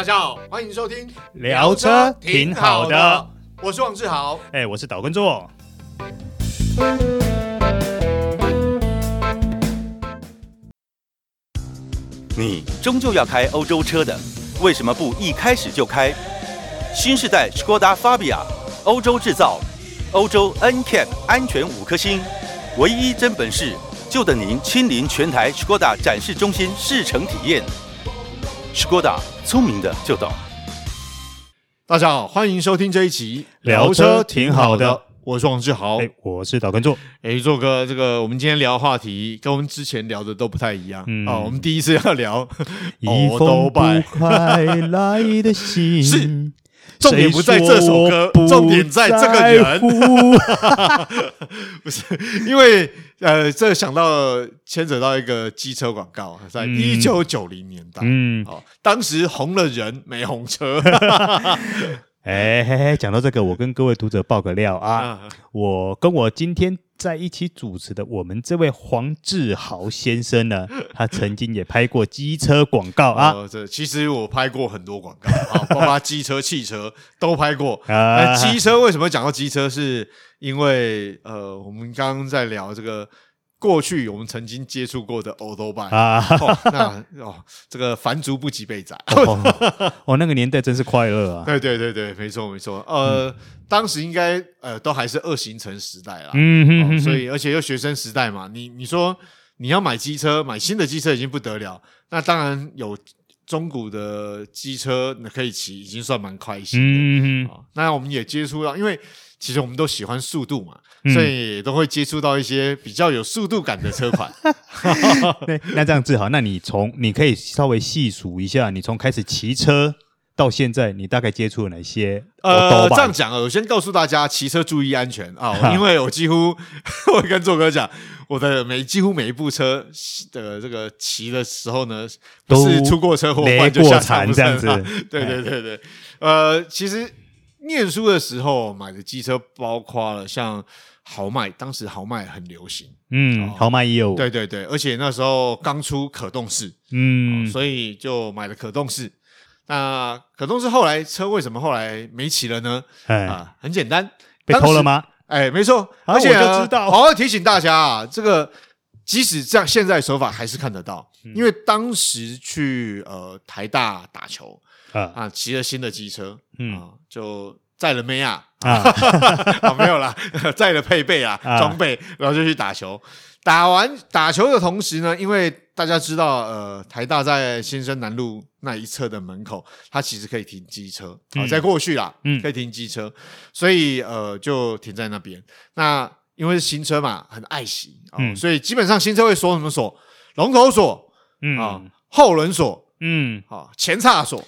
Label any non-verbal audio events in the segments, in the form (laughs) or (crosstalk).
大家好，欢迎收听聊车挺好的，我是王志豪，哎，我是岛根座。你终究要开欧洲车的，为什么不一开始就开新世代 Skoda Fabia？欧洲制造，欧洲 NCAP 安全五颗星，唯一真本事，就等您亲临全台 Skoda 展示中心试乘体验。Skoda 聪明的就懂。大家好，欢迎收听这一集聊车挺好的，我是王志豪，哎，我是岛根座，哎，座哥，这个我们今天聊话题跟我们之前聊的都不太一样，嗯，哦，我们第一次要聊 (laughs) 一封不快来的信，(laughs) 是重点不在这首歌，重点在这个人，不 (laughs) 是因为。呃，这想到牵扯到一个机车广告，在一九九零年代，嗯，哦，当时红了人没红车。(laughs) 哎嘿嘿，讲到这个，我跟各位读者爆个料啊，啊我跟我今天在一起主持的我们这位黄志豪先生呢，(laughs) 他曾经也拍过机车广告啊。哦、这其实我拍过很多广告啊，(laughs) 包括机车、汽车都拍过。那，(laughs) 机车为什么讲到机车是？因为呃，我们刚刚在聊这个过去我们曾经接触过的欧兜拜啊，哦、那哦，这个凡族不及被宰。哦，哦，那个年代真是快乐啊！(laughs) 对对对对，没错没错，呃，嗯、当时应该呃都还是二行程时代啦，嗯哼，哼，哼、哦，所以而且又学生时代嘛，你你说你要买机车，买新的机车已经不得了，那当然有中古的机车可以骑，已经算蛮开心的。嗯哼、哦，那我们也接触到，因为。其实我们都喜欢速度嘛，嗯、所以都会接触到一些比较有速度感的车款。(laughs) 那这样子好，那你从你可以稍微细数一下，你从开始骑车到现在，你大概接触了哪些？呃，这样讲啊，我先告诉大家，骑车注意安全啊，(laughs) 因为我几乎 (laughs) 我跟座哥讲，我的每几乎每一部车的这个骑的时候呢，都是出过车祸，或者下惨这样子。对对对对，呃，其实。念书的时候买的机车包括了像豪迈，当时豪迈很流行，嗯，哦、豪迈也有，对对对，而且那时候刚出可动式，嗯、哦，所以就买了可动式。那可动式后来车为什么后来没骑了呢？哎、啊，很简单，被偷了吗？哎，没错，而且、啊、我就知道，好好提醒大家啊，这个即使这样，现在手法还是看得到，嗯、因为当时去呃台大打球。啊啊！骑了新的机车，嗯、啊，就载了妹啊，啊，啊，(laughs) 没有啦，(laughs) 载了配备啊，装备，然后就去打球。打完打球的同时呢，因为大家知道，呃，台大在新生南路那一侧的门口，它其实可以停机车，啊，在过去啦，嗯，可以停机车，所以呃，就停在那边。那因为是新车嘛，很爱惜啊，嗯、所以基本上新车会锁什么锁？龙头锁，嗯啊，后轮锁，嗯，好，前叉锁。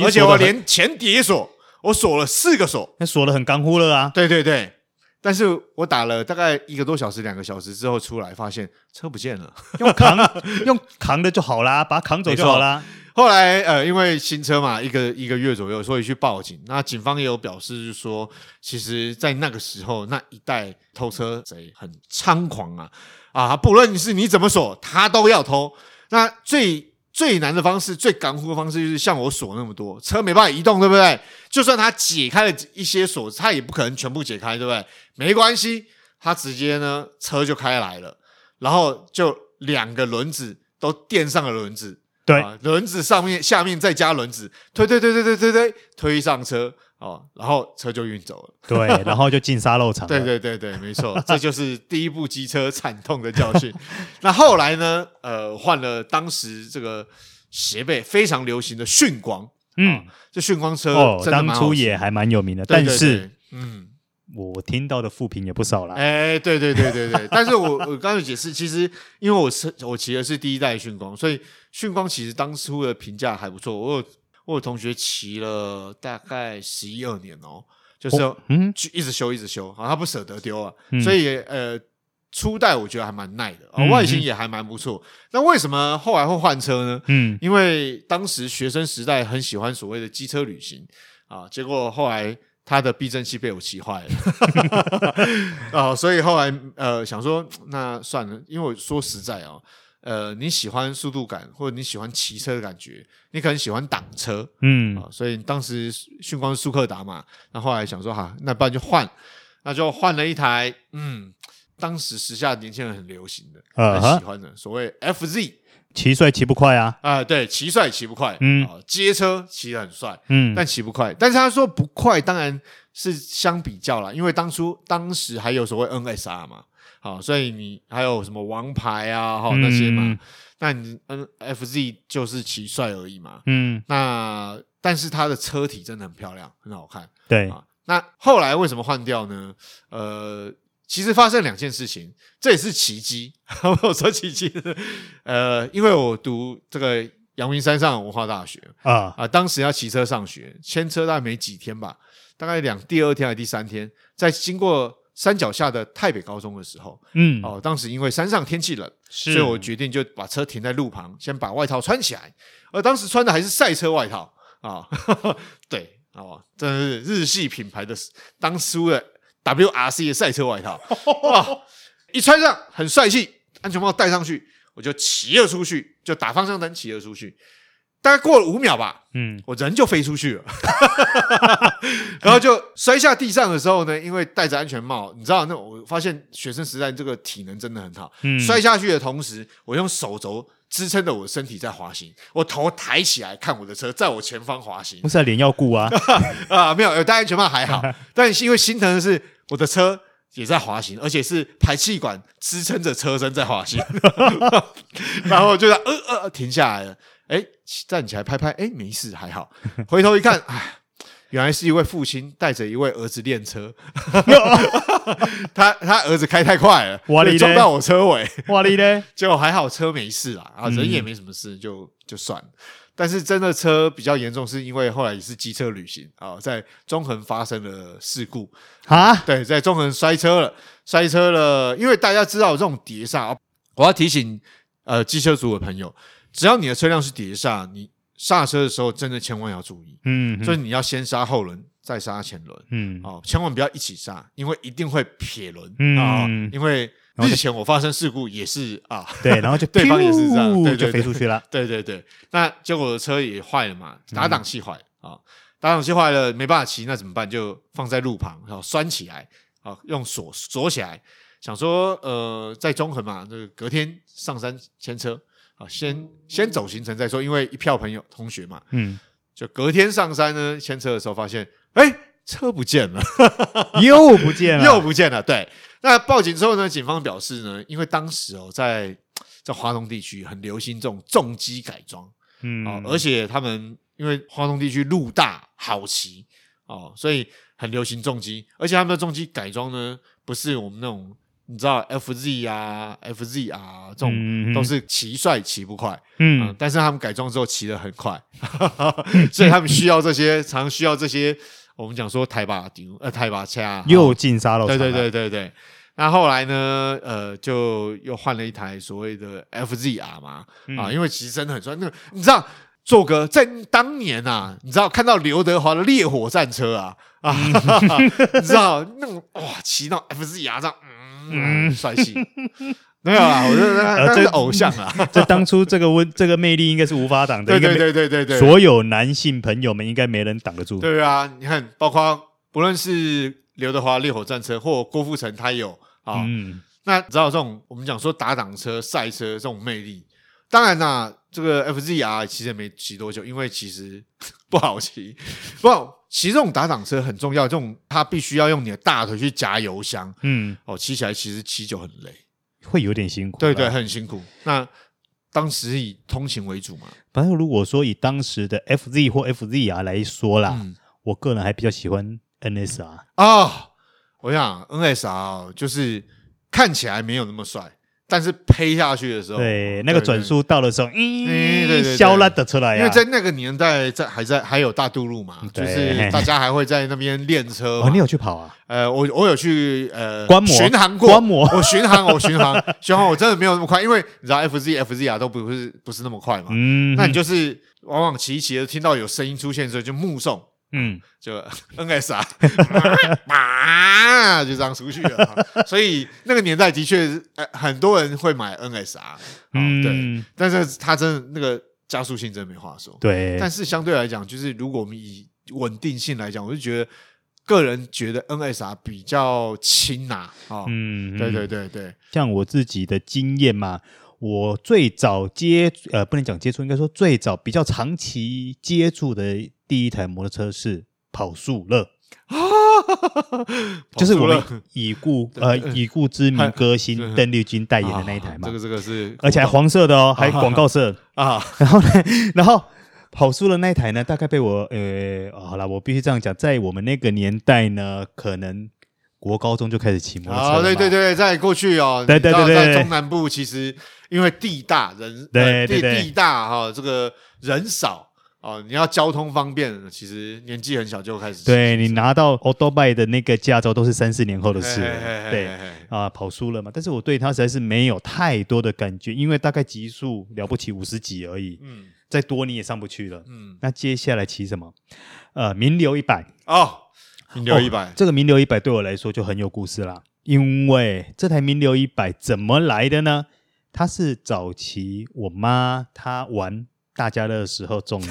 而且我连前碟锁，我锁了四个锁，那锁的很干乎了啊！对对对，但是我打了大概一个多小时、两个小时之后出来，发现车不见了，用扛 (laughs) 用扛的就好啦，把它扛走就好啦。后来呃，因为新车嘛，一个一个月左右，所以去报警。那警方也有表示，就是说，其实，在那个时候，那一代偷车贼很猖狂啊啊！不论是你怎么锁，他都要偷。那最最难的方式，最干枯的方式就是像我锁那么多车没办法移动，对不对？就算他解开了一些锁，他也不可能全部解开，对不对？没关系，他直接呢车就开来了，然后就两个轮子都垫上了轮子，对，啊、轮子上面下面再加轮子，推推推推推推推推上车。哦，然后车就运走了，(laughs) 对，然后就进沙漏场了。对对对对，没错，这就是第一部机车惨痛的教训。(laughs) 那后来呢？呃，换了当时这个斜背非常流行的迅光，嗯，这迅光车哦，当初也还蛮有名的，但是，嗯，我听到的负评也不少啦。哎，对对对对对，(laughs) 但是我我刚才解释，其实因为我是我骑的是第一代迅光，所以迅光其实当初的评价还不错。我有。我有同学骑了大概十一二年哦，就是嗯，就一直修一直修，好，他不舍得丢啊，嗯、所以呃，初代我觉得还蛮耐的，哦、外形也还蛮不错。嗯、那为什么后来会换车呢？嗯，因为当时学生时代很喜欢所谓的机车旅行啊，结果后来他的避震器被我骑坏了，啊，(laughs) 所以后来呃想说那算了，因为我说实在啊。呃，你喜欢速度感，或者你喜欢骑车的感觉，你可能喜欢挡车，嗯啊，所以当时训光是速克达嘛，那后来想说哈，那不然就换，那就换了一台，嗯，当时时下年轻人很流行的，很喜欢的，啊、所谓 FZ，骑帅骑不快啊，啊，对，骑帅骑不快，嗯，啊，街车骑得很帅，嗯，但骑不快，但是他说不快，当然是相比较啦，因为当初当时还有所谓 NSR 嘛。好，所以你还有什么王牌啊，哈那些嘛？嗯、那你 NFZ 就是骑帅而已嘛。嗯，那但是它的车体真的很漂亮，很好看。对啊，那后来为什么换掉呢？呃，其实发生两件事情，这也是奇迹。(laughs) 我说奇迹，呃，因为我读这个阳明山上文化大学啊啊，当时要骑车上学，牵车大概没几天吧，大概两第二天还是第三天，在经过。山脚下的太北高中的时候，嗯，哦，当时因为山上天气冷，所以我决定就把车停在路旁，先把外套穿起来。而当时穿的还是赛车外套啊，哦、(laughs) 对，哦，真的是日系品牌的当初的 WRC 的赛车外套，哇，一穿上很帅气，安全帽戴上去，我就骑了出去，就打方向灯骑了出去。大概过了五秒吧，嗯，我人就飞出去了，(laughs) 然后就摔下地上的时候呢，因为戴着安全帽，你知道，那我发现学生时代这个体能真的很好。嗯，摔下去的同时，我用手肘支撑着我的身体在滑行，我头抬起来看我的车在我前方滑行。不是脸要顾啊 (laughs) 啊，没有，有戴安全帽还好，(laughs) 但是因为心疼的是我的车也在滑行，而且是排气管支撑着车身在滑行，然后就在呃呃停下来了。哎，站起来拍拍，哎，没事，还好。(laughs) 回头一看，哎，原来是一位父亲带着一位儿子练车，(laughs) 他他儿子开太快了，撞到我车尾，哇哩嘞，结果 (laughs) 还好车没事啦，啊，人也没什么事，就就算了。但是真的车比较严重，是因为后来也是机车旅行啊，在中横发生了事故啊，对，在中横摔车了，摔车了。因为大家知道这种碟刹，我要提醒呃机车族的朋友。只要你的车辆是碟刹，你刹车的时候真的千万要注意。嗯，所以你要先刹后轮，再刹前轮。嗯，哦，千万不要一起刹，因为一定会撇轮。嗯、哦，因为日前我发生事故也是啊，对，然后就 (laughs) 对方也是这样，对，对，对，就飞出去了。(laughs) 对对对，那结果我的车也坏了嘛，打档器坏啊，打档器坏了没办法骑，那怎么办？就放在路旁，然后拴起来，啊，用锁锁起来，想说呃，在中横嘛，这个隔天上山牵车。先先走行程再说，因为一票朋友同学嘛，嗯，就隔天上山呢，牵车的时候发现，哎，车不见了，(laughs) 又不见了，(laughs) 又不见了。对，那报警之后呢，警方表示呢，因为当时哦，在在华东地区很流行这种重机改装，嗯，哦，而且他们因为华东地区路大好骑哦，所以很流行重机，而且他们的重机改装呢，不是我们那种。你知道 FZ 啊，FZ 啊，这种都是骑帅骑不快，嗯，嗯，但是他们改装之后骑得很快，(laughs) 所以他们需要这些，(laughs) 常需要这些。我们讲说台把顶，呃，台把掐，又进沙漏，对对对对对。那后来呢，呃，就又换了一台所谓的 FZR 嘛，嗯、啊，因为其实真的很帅。那个你知道，做哥在当年啊，你知道看到刘德华的烈火战车啊，啊，(laughs) 你知道那种哇，骑到 FZR 这样。嗯，帅气，没有啊，我觉得那是偶像啊。这当初这个温这个魅力应该是无法挡的，对对对对对对，所有男性朋友们应该没人挡得住。对啊，你看，包括不论是刘德华烈火战车，或郭富城，他有啊。嗯，那知道这种我们讲说打挡车、赛车这种魅力，当然啦，这个 FZR 其实也没骑多久，因为其实 (laughs) 不好骑，不。骑这种打挡车很重要，这种它必须要用你的大腿去夹油箱，嗯，哦，骑起来其实骑久很累，会有点辛苦，对对，很辛苦。那当时以通勤为主嘛，反正如果说以当时的 FZ 或 FZR 来说啦，嗯、我个人还比较喜欢 NSR 啊、哦，我想 NSR 就是看起来没有那么帅。但是呸下去的时候，对那个转速到的时候，嗯，对对对，消了的出来，因为在那个年代，在还在还有大渡路嘛，就是大家还会在那边练车。哦，你有去跑啊？呃，我我有去呃观摩？巡航过，观摩，我巡航，(laughs) 我巡航，巡航，我真的没有那么快，因为你知道 FZ FZ 啊都不是不是那么快嘛。嗯，那你就是往往骑一骑，听到有声音出现的时候就目送嗯，就 NSR，(laughs) 啊，就这样出去了。所以那个年代的确，呃很多人会买 NSR，嗯，对，但是它真的那个加速性真的没话说。对，但是相对来讲，就是如果我们以稳定性来讲，我就觉得个人觉得 NSR 比较轻呐，啊，嗯，对对对对，像我自己的经验嘛。我最早接呃，不能讲接触，应该说最早比较长期接触的第一台摩托车是跑速乐。啊，(laughs) 就是我们已故呃已故知名歌星邓丽君代言的那一台嘛。这个这个是，而且还黄色的哦，还广告色。啊。然后呢，(laughs) 然后跑速乐那一台呢，大概被我呃，好了，我必须这样讲，在我们那个年代呢，可能。国高中就开始骑摩托车对对对，在过去哦，对对对，在中南部其实因为地大人，对对对，地大哈，这个人少哦，你要交通方便，其实年纪很小就开始。对，你拿到欧多拜的那个驾照都是三四年后的事。对啊，跑输了嘛，但是我对它实在是没有太多的感觉，因为大概极速了不起五十几而已，嗯，再多你也上不去了。嗯，那接下来骑什么？呃，名流一百哦。名流一百，这个名流一百对我来说就很有故事啦。因为这台名流一百怎么来的呢？它是早期我妈她玩大家乐的时候中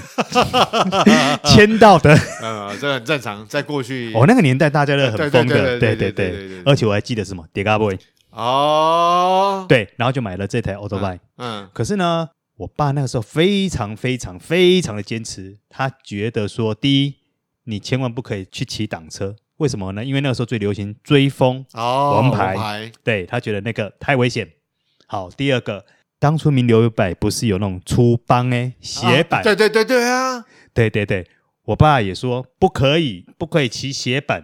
(laughs) 签到的。呃，(laughs) 这很正常，在过去哦，那个年代大家乐很疯的，对对对，而且我还记得什么迪卡波哦，对，然后就买了这台欧多拜。嗯，可是呢，我爸那个时候非常非常非常的坚持，他觉得说第一。你千万不可以去骑挡车，为什么呢？因为那个时候最流行追风、哦、王牌，王牌对，他觉得那个太危险。好，第二个，当初名流一百不是有那种粗帮诶斜板、啊？对对对对啊，对对对，我爸也说不可以，不可以骑斜板。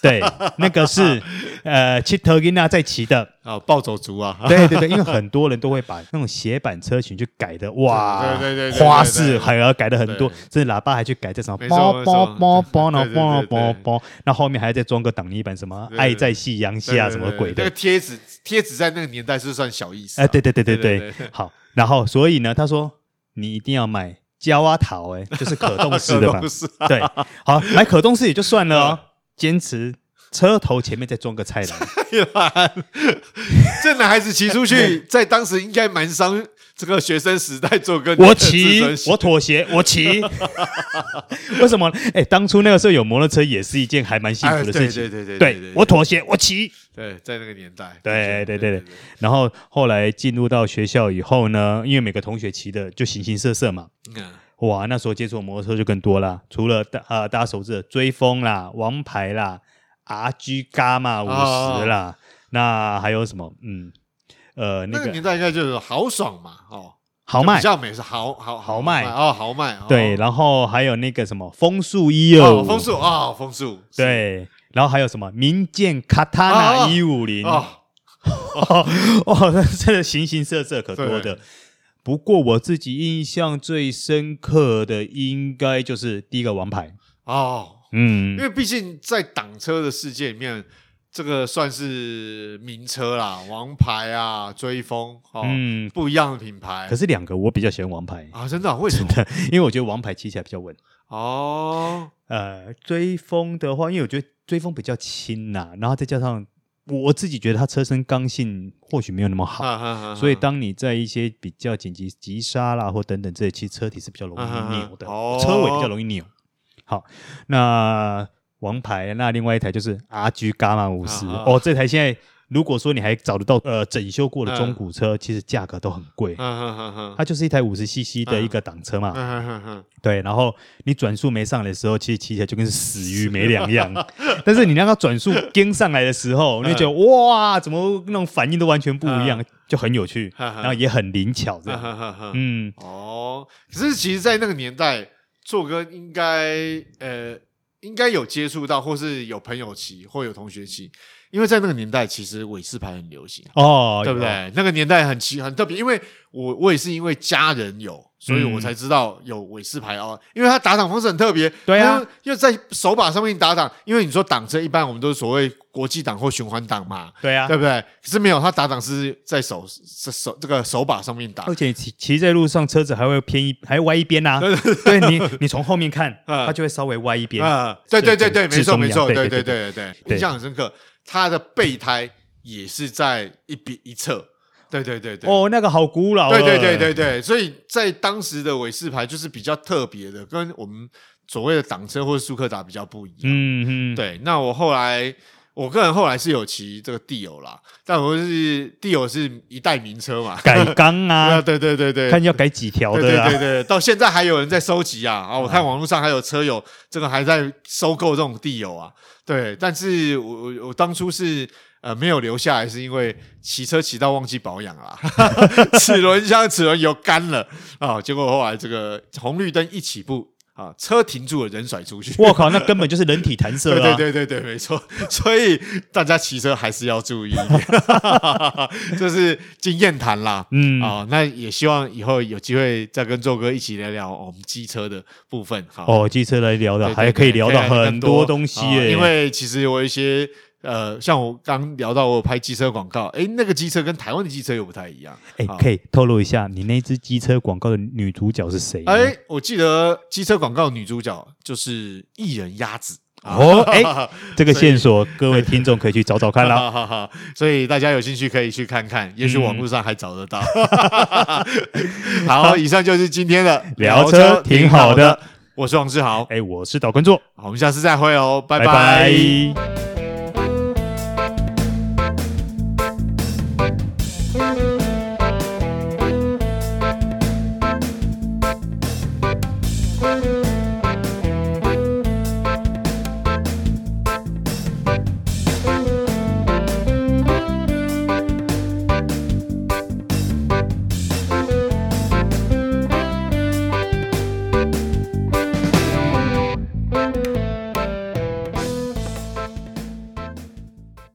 (laughs) 对，那个是 (laughs) 呃，骑特金娜在骑的。啊，暴走族啊，对对对，因为很多人都会把那种斜板车型去改的，(laughs) 哇，对对对，花式还要改的很多，甚至喇叭还去改这什么，包包包包呢，包包包，那后面还要再装个挡泥板，什么爱在夕阳下什么鬼的，那个贴纸贴纸在那个年代是算小意思，哎，对对对对对，好，然后所以呢，他说你一定要买胶啊桃，哎，就是可动式的嘛，对，好，买可动式也就算了哦。坚持车头前面再装个菜篮，(laughs) 这男孩子骑出去，(laughs) 在当时应该蛮伤这个学生时代做个我骑，我妥协，我骑。(laughs) 为什么？哎、欸，当初那个时候有摩托车也是一件还蛮幸福的事情。哎、对对对对，对我妥协，我骑。对，在那个年代，对对对对。然后后来进入到学校以后呢，因为每个同学骑的就形形色色嘛。嗯哇，那时候接触摩托车就更多了，除了大呃大家熟知的追风啦、王牌啦、RG 伽马五十啦，哦、那还有什么？嗯，呃，那个、那个年代应该就是豪爽嘛，哦，豪迈，比较美是豪豪豪迈哦，豪迈。哦、对，然后还有那个什么风速一二五，风速啊，风速。对，然后还有什么名剑卡塔纳一五零，(laughs) 哦，哦，那真的形形色色可多的。不过我自己印象最深刻的，应该就是第一个王牌哦，嗯，因为毕竟在挡车的世界里面，这个算是名车啦，王牌啊，追风，哦、嗯，不一样的品牌。可是两个我比较喜欢王牌啊，真的、啊？为什么？因为我觉得王牌骑起来比较稳哦。呃，追风的话，因为我觉得追风比较轻呐、啊，然后再加上。我自己觉得它车身刚性或许没有那么好，啊啊啊啊、所以当你在一些比较紧急急刹啦或等等这些，其实车体是比较容易扭的，车尾比较容易扭。好，那王牌，那另外一台就是 RG 伽马五十哦，这台现在。如果说你还找得到呃整修过的中古车，其实价格都很贵。它就是一台五十 CC 的一个挡车嘛。对，然后你转速没上来的时候，其实骑起来就跟死鱼没两样。(laughs) 但是你让它转速跟上来的时候，你就觉得哇，怎么那种反应都完全不一样，就很有趣，然后也很灵巧这样。嗯，哦，可是其实，在那个年代，做哥应该呃应该有接触到，或是有朋友骑，或有同学骑。因为在那个年代，其实伟士牌很流行哦，对不对？那个年代很奇很特别，因为我我也是因为家人有所以我才知道有伟士牌哦，因为它打挡方式很特别。对啊，因为在手把上面打挡，因为你说挡车一般我们都是所谓国际挡或循环挡嘛。对啊，对不对？可是没有，它打挡是在手手这个手把上面打。而且骑骑在路上，车子还会偏一，还会歪一边呐。对，你你从后面看，它就会稍微歪一边。啊，对对对对，没错没错，对对对对对，印象很深刻。它的备胎也是在一边一侧。对对对对，哦，那个好古老。对对对对对，所以在当时的韦氏牌就是比较特别的，跟我们所谓的挡车或者舒克达比较不一样。嗯嗯，对。那我后来，我个人后来是有骑这个地友啦，但我是地友是一代名车嘛，改缸 (laughs) 啊，对对对对，看要改几条的。对对对，到现在还有人在收集啊啊！我看网络上还有车友这个还在收购这种地友啊。对，但是我我我当初是。呃，没有留下来是因为骑车骑到忘记保养了，(laughs) 齿轮箱齿轮油干了啊！结果后来这个红绿灯一起步啊，车停住了，人甩出去。我靠，那根本就是人体弹射啊！(laughs) 对对对对，没错。(laughs) 所以大家骑车还是要注意一点，(laughs) 这是经验谈啦。嗯啊，那也希望以后有机会再跟周哥一起聊聊我们机车的部分。好哦，机车来聊的，对对对，还可以聊到很多东西耶。因为其实有一些。呃，像我刚聊到，我有拍机车广告，哎，那个机车跟台湾的机车又不太一样。哎，可以透露一下，你那支机车广告的女主角是谁？哎，我记得机车广告女主角就是艺人鸭子。哦，哎，(laughs) 这个线索各位听众可以去找找看啦。(laughs) 所以大家有兴趣可以去看看，也许网络上还找得到。(laughs) 好，以上就是今天的聊车，挺好的。我是王志豪，哎，我是导观众。好，我们下次再会哦，拜拜。